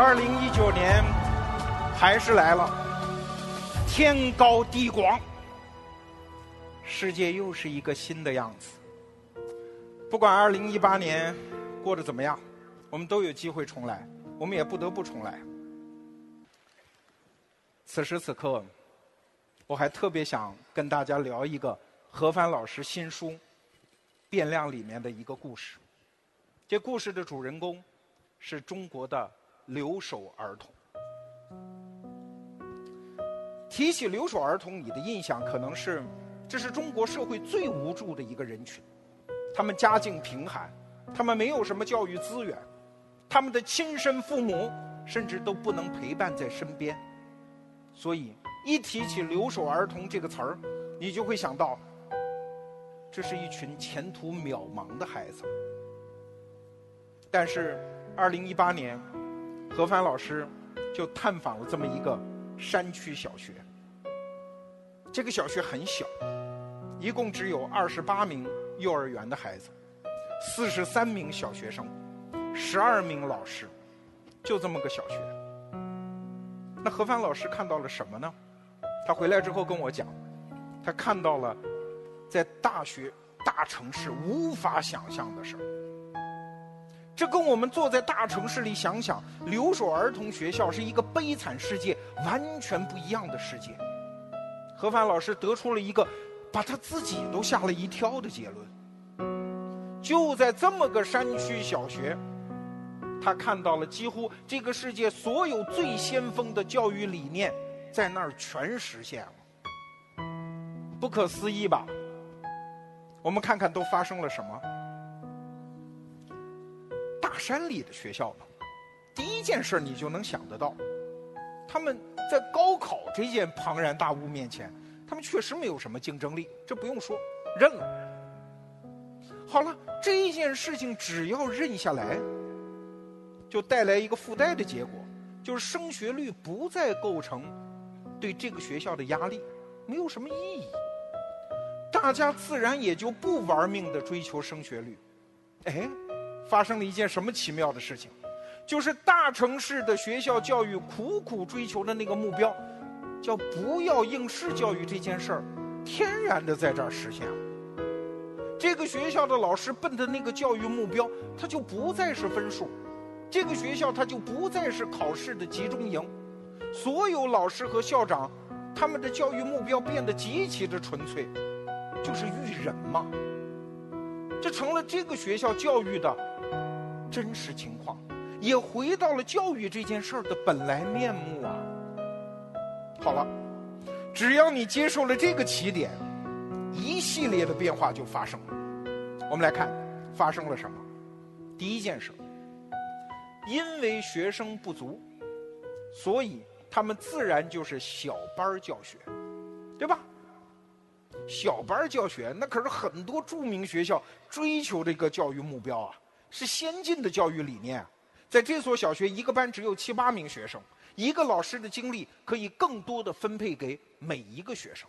二零一九年还是来了，天高地广，世界又是一个新的样子。不管二零一八年过得怎么样，我们都有机会重来，我们也不得不重来。此时此刻，我还特别想跟大家聊一个何帆老师新书《变量》里面的一个故事。这故事的主人公是中国的。留守儿童，提起留守儿童，你的印象可能是，这是中国社会最无助的一个人群，他们家境贫寒，他们没有什么教育资源，他们的亲生父母甚至都不能陪伴在身边，所以一提起留守儿童这个词儿，你就会想到，这是一群前途渺茫的孩子。但是，二零一八年。何帆老师就探访了这么一个山区小学。这个小学很小，一共只有二十八名幼儿园的孩子，四十三名小学生，十二名老师，就这么个小学。那何帆老师看到了什么呢？他回来之后跟我讲，他看到了在大学大城市无法想象的事儿。这跟我们坐在大城市里想想留守儿童学校是一个悲惨世界完全不一样的世界。何帆老师得出了一个把他自己都吓了一跳的结论。就在这么个山区小学，他看到了几乎这个世界所有最先锋的教育理念在那儿全实现了。不可思议吧？我们看看都发生了什么。山里的学校呢，第一件事你就能想得到，他们在高考这件庞然大物面前，他们确实没有什么竞争力，这不用说，认了。好了，这件事情只要认下来，就带来一个附带的结果，就是升学率不再构成对这个学校的压力，没有什么意义，大家自然也就不玩命的追求升学率，哎。发生了一件什么奇妙的事情？就是大城市的学校教育苦苦追求的那个目标，叫不要应试教育这件事儿，天然的在这儿实现了。这个学校的老师奔的那个教育目标，它就不再是分数，这个学校它就不再是考试的集中营，所有老师和校长，他们的教育目标变得极其的纯粹，就是育人嘛。这成了这个学校教育的。真实情况，也回到了教育这件事儿的本来面目啊。好了，只要你接受了这个起点，一系列的变化就发生了。我们来看发生了什么。第一件事，因为学生不足，所以他们自然就是小班教学，对吧？小班教学那可是很多著名学校追求的一个教育目标啊。是先进的教育理念，在这所小学，一个班只有七八名学生，一个老师的精力可以更多的分配给每一个学生。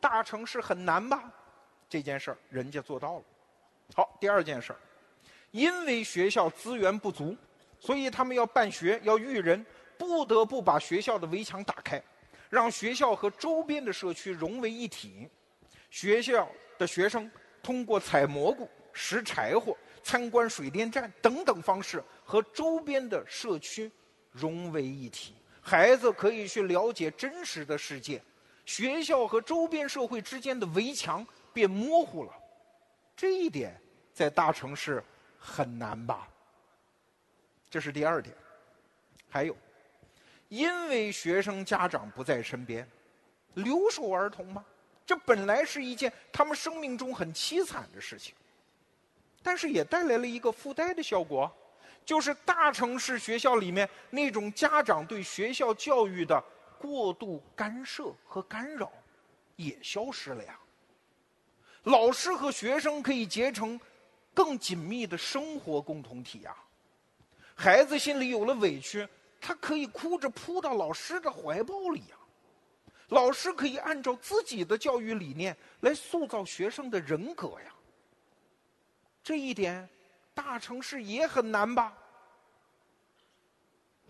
大城市很难吧？这件事儿人家做到了。好，第二件事儿，因为学校资源不足，所以他们要办学要育人，不得不把学校的围墙打开，让学校和周边的社区融为一体。学校的学生通过采蘑菇、拾柴火。参观水电站等等方式和周边的社区融为一体，孩子可以去了解真实的世界，学校和周边社会之间的围墙变模糊了，这一点在大城市很难吧？这是第二点。还有，因为学生家长不在身边，留守儿童吗？这本来是一件他们生命中很凄惨的事情。但是也带来了一个附带的效果，就是大城市学校里面那种家长对学校教育的过度干涉和干扰，也消失了呀。老师和学生可以结成更紧密的生活共同体呀。孩子心里有了委屈，他可以哭着扑到老师的怀抱里呀。老师可以按照自己的教育理念来塑造学生的人格呀。这一点，大城市也很难吧？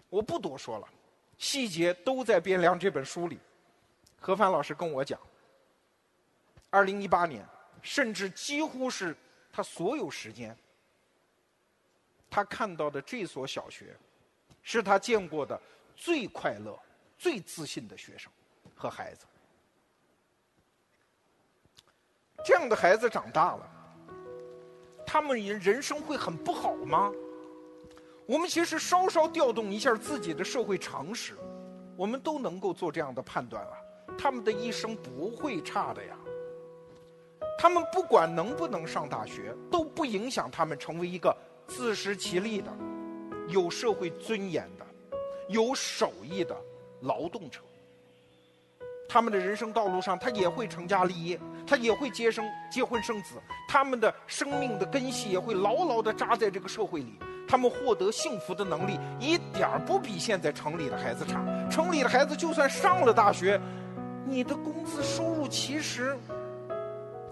我不多说了，细节都在《汴梁》这本书里。何帆老师跟我讲，二零一八年，甚至几乎是他所有时间，他看到的这所小学，是他见过的最快乐、最自信的学生和孩子。这样的孩子长大了，他们人人生会很不好吗？我们其实稍稍调动一下自己的社会常识，我们都能够做这样的判断了。他们的一生不会差的呀。他们不管能不能上大学，都不影响他们成为一个自食其力的、有社会尊严的、有手艺的劳动者。他们的人生道路上，他也会成家立业，他也会结生结婚生子，他们的生命的根系也会牢牢地扎在这个社会里。他们获得幸福的能力一点儿不比现在城里的孩子差。城里的孩子就算上了大学，你的工资收入其实，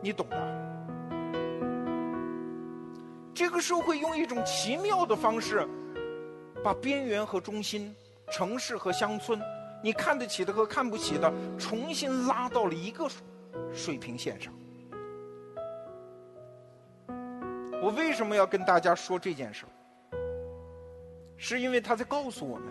你懂的。这个社会用一种奇妙的方式，把边缘和中心、城市和乡村。你看得起的和看不起的，重新拉到了一个水平线上。我为什么要跟大家说这件事儿是因为他在告诉我们，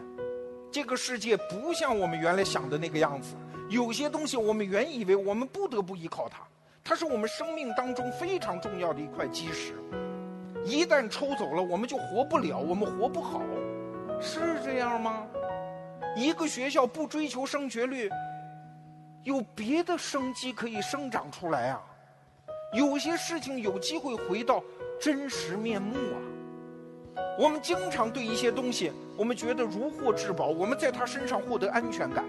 这个世界不像我们原来想的那个样子。有些东西我们原以为我们不得不依靠它，它是我们生命当中非常重要的一块基石。一旦抽走了，我们就活不了，我们活不好，是这样吗？一个学校不追求升学率，有别的生机可以生长出来啊！有些事情有机会回到真实面目啊！我们经常对一些东西，我们觉得如获至宝，我们在他身上获得安全感，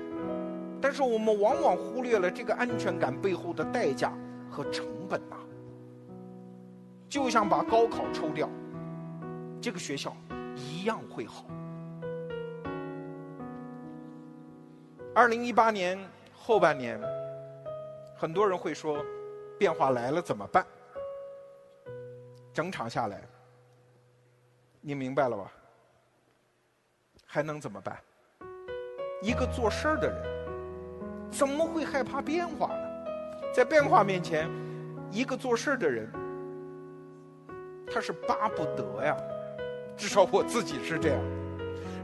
但是我们往往忽略了这个安全感背后的代价和成本呐。就像把高考抽掉，这个学校一样会好。二零一八年后半年，很多人会说，变化来了怎么办？整场下来，你明白了吧？还能怎么办？一个做事儿的人，怎么会害怕变化呢？在变化面前，一个做事儿的人，他是巴不得呀。至少我自己是这样。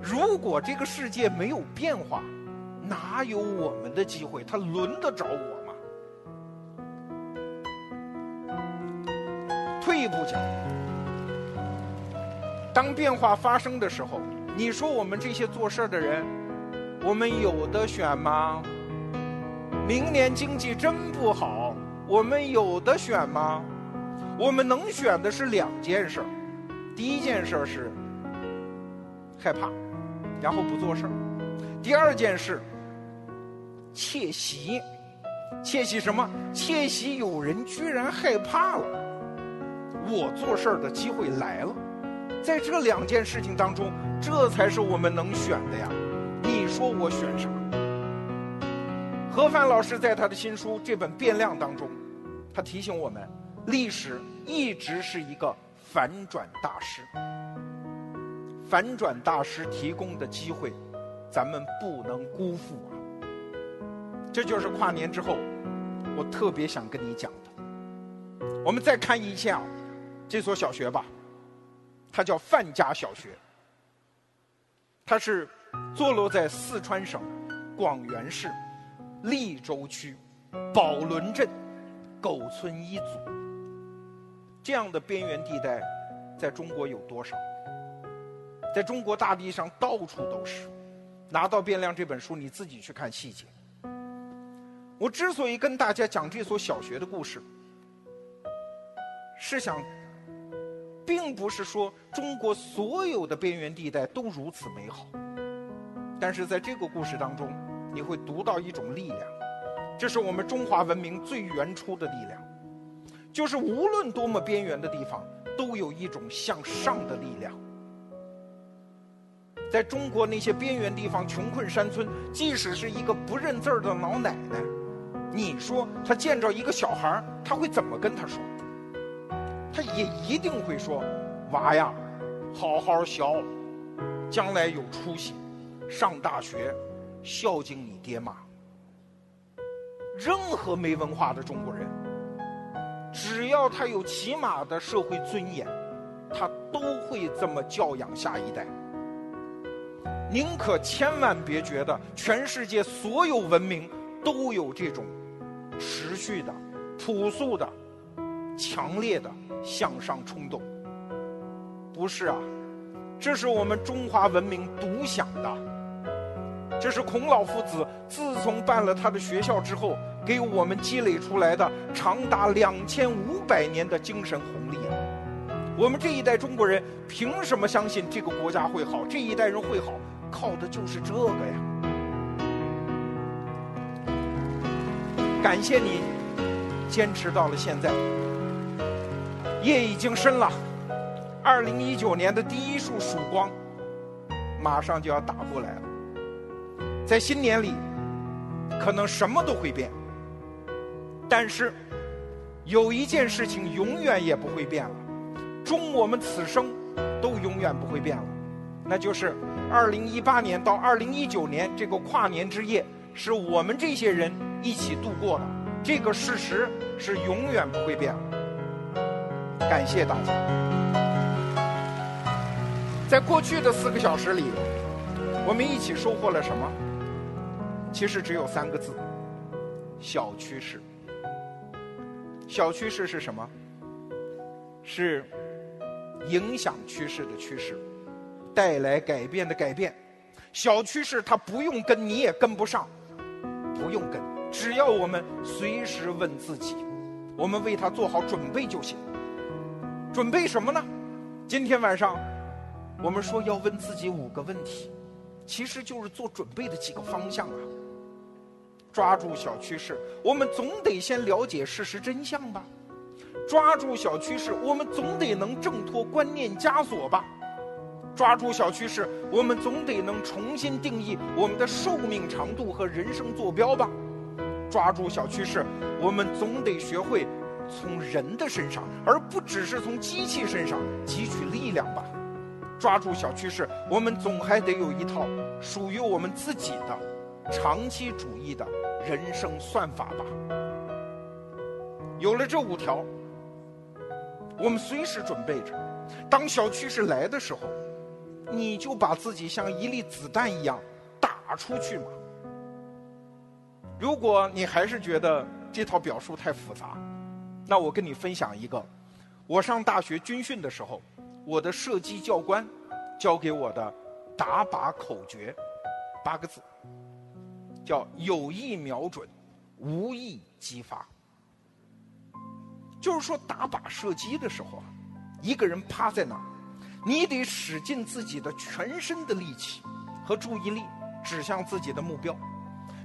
如果这个世界没有变化，哪有我们的机会？他轮得着我吗？退一步讲，当变化发生的时候，你说我们这些做事的人，我们有的选吗？明年经济真不好，我们有的选吗？我们能选的是两件事第一件事是害怕，然后不做事儿第二件事。窃喜，窃喜什么？窃喜有人居然害怕了，我做事儿的机会来了。在这两件事情当中，这才是我们能选的呀。你说我选啥？何帆老师在他的新书这本《变量》当中，他提醒我们，历史一直是一个反转大师。反转大师提供的机会，咱们不能辜负啊。这就是跨年之后，我特别想跟你讲的。我们再看一下这所小学吧，它叫范家小学，它是坐落在四川省广元市利州区宝轮镇狗村一组。这样的边缘地带，在中国有多少？在中国大地上到处都是。拿到《变量》这本书，你自己去看细节。我之所以跟大家讲这所小学的故事，是想，并不是说中国所有的边缘地带都如此美好，但是在这个故事当中，你会读到一种力量，这是我们中华文明最原初的力量，就是无论多么边缘的地方，都有一种向上的力量。在中国那些边缘地方、穷困山村，即使是一个不认字儿的老奶奶。你说他见着一个小孩他会怎么跟他说？他也一定会说：“娃呀，好好学，将来有出息，上大学，孝敬你爹妈。任何没文化的中国人，只要他有起码的社会尊严，他都会这么教养下一代。您可千万别觉得全世界所有文明都有这种持续的、朴素的、强烈的向上冲动。不是啊，这是我们中华文明独享的。这是孔老夫子自从办了他的学校之后，给我们积累出来的长达两千五百年的精神红利啊！我们这一代中国人凭什么相信这个国家会好？这一代人会好，靠的就是这个呀！感谢你坚持到了现在，夜已经深了，二零一九年的第一束曙光马上就要打过来了。在新年里，可能什么都会变，但是有一件事情永远也不会变了，终我们此生都永远不会变了，那就是二零一八年到二零一九年这个跨年之夜是我们这些人一起度过的，这个事实是永远不会变。感谢大家，在过去的四个小时里，我们一起收获了什么？其实只有三个字：小趋势。小趋势是什么？是影响趋势的趋势，带来改变的改变。小趋势它不用跟，你也跟不上，不用跟，只要我们随时问自己，我们为它做好准备就行。准备什么呢？今天晚上我们说要问自己五个问题，其实就是做准备的几个方向啊。抓住小趋势，我们总得先了解事实真相吧；抓住小趋势，我们总得能挣脱观念枷锁吧；抓住小趋势，我们总得能重新定义我们的寿命长度和人生坐标吧；抓住小趋势，我们总得学会从人的身上，而不只是从机器身上汲取力量吧；抓住小趋势，我们总还得有一套属于我们自己的长期主义的。人生算法吧，有了这五条，我们随时准备着。当小趋势来的时候，你就把自己像一粒子弹一样打出去嘛。如果你还是觉得这套表述太复杂，那我跟你分享一个，我上大学军训的时候，我的射击教官教给我的打靶口诀，八个字。叫有意瞄准，无意激发。就是说，打靶射击的时候啊，一个人趴在那儿，你得使尽自己的全身的力气和注意力，指向自己的目标。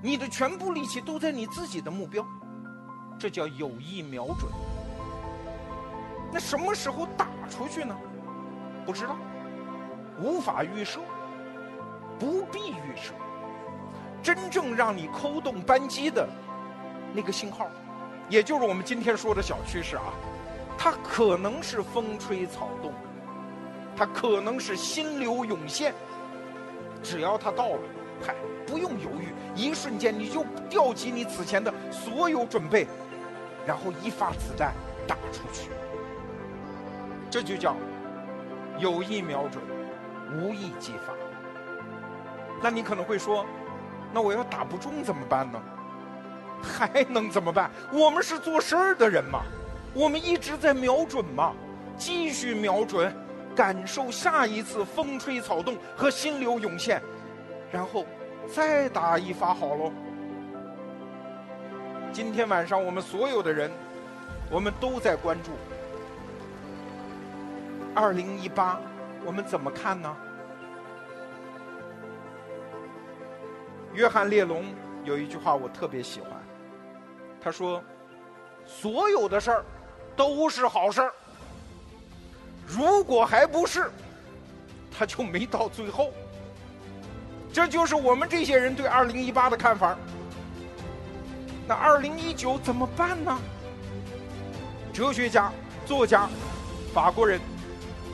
你的全部力气都在你自己的目标，这叫有意瞄准。那什么时候打出去呢？不知道，无法预设，不必预设。真正让你扣动扳机的那个信号，也就是我们今天说的小趋势啊，它可能是风吹草动，它可能是心流涌现。只要它到了，嗨，不用犹豫，一瞬间你就调集你此前的所有准备，然后一发子弹打出去。这就叫有意瞄准，无意激发。那你可能会说。那我要打不中怎么办呢？还能怎么办？我们是做事儿的人嘛，我们一直在瞄准嘛，继续瞄准，感受下一次风吹草动和心流涌现，然后再打一发好喽。今天晚上我们所有的人，我们都在关注二零一八，我们怎么看呢？约翰列侬有一句话我特别喜欢，他说：“所有的事儿都是好事儿，如果还不是，他就没到最后。”这就是我们这些人对二零一八的看法。那二零一九怎么办呢？哲学家、作家、法国人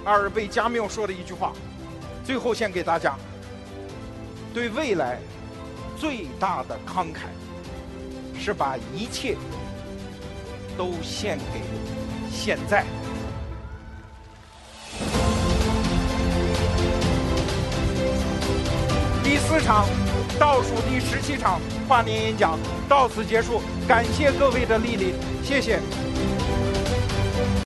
阿尔贝加缪说的一句话，最后献给大家。对未来最大的慷慨，是把一切都献给现在。第四场，倒数第十七场跨年演讲到此结束，感谢各位的莅临，谢谢。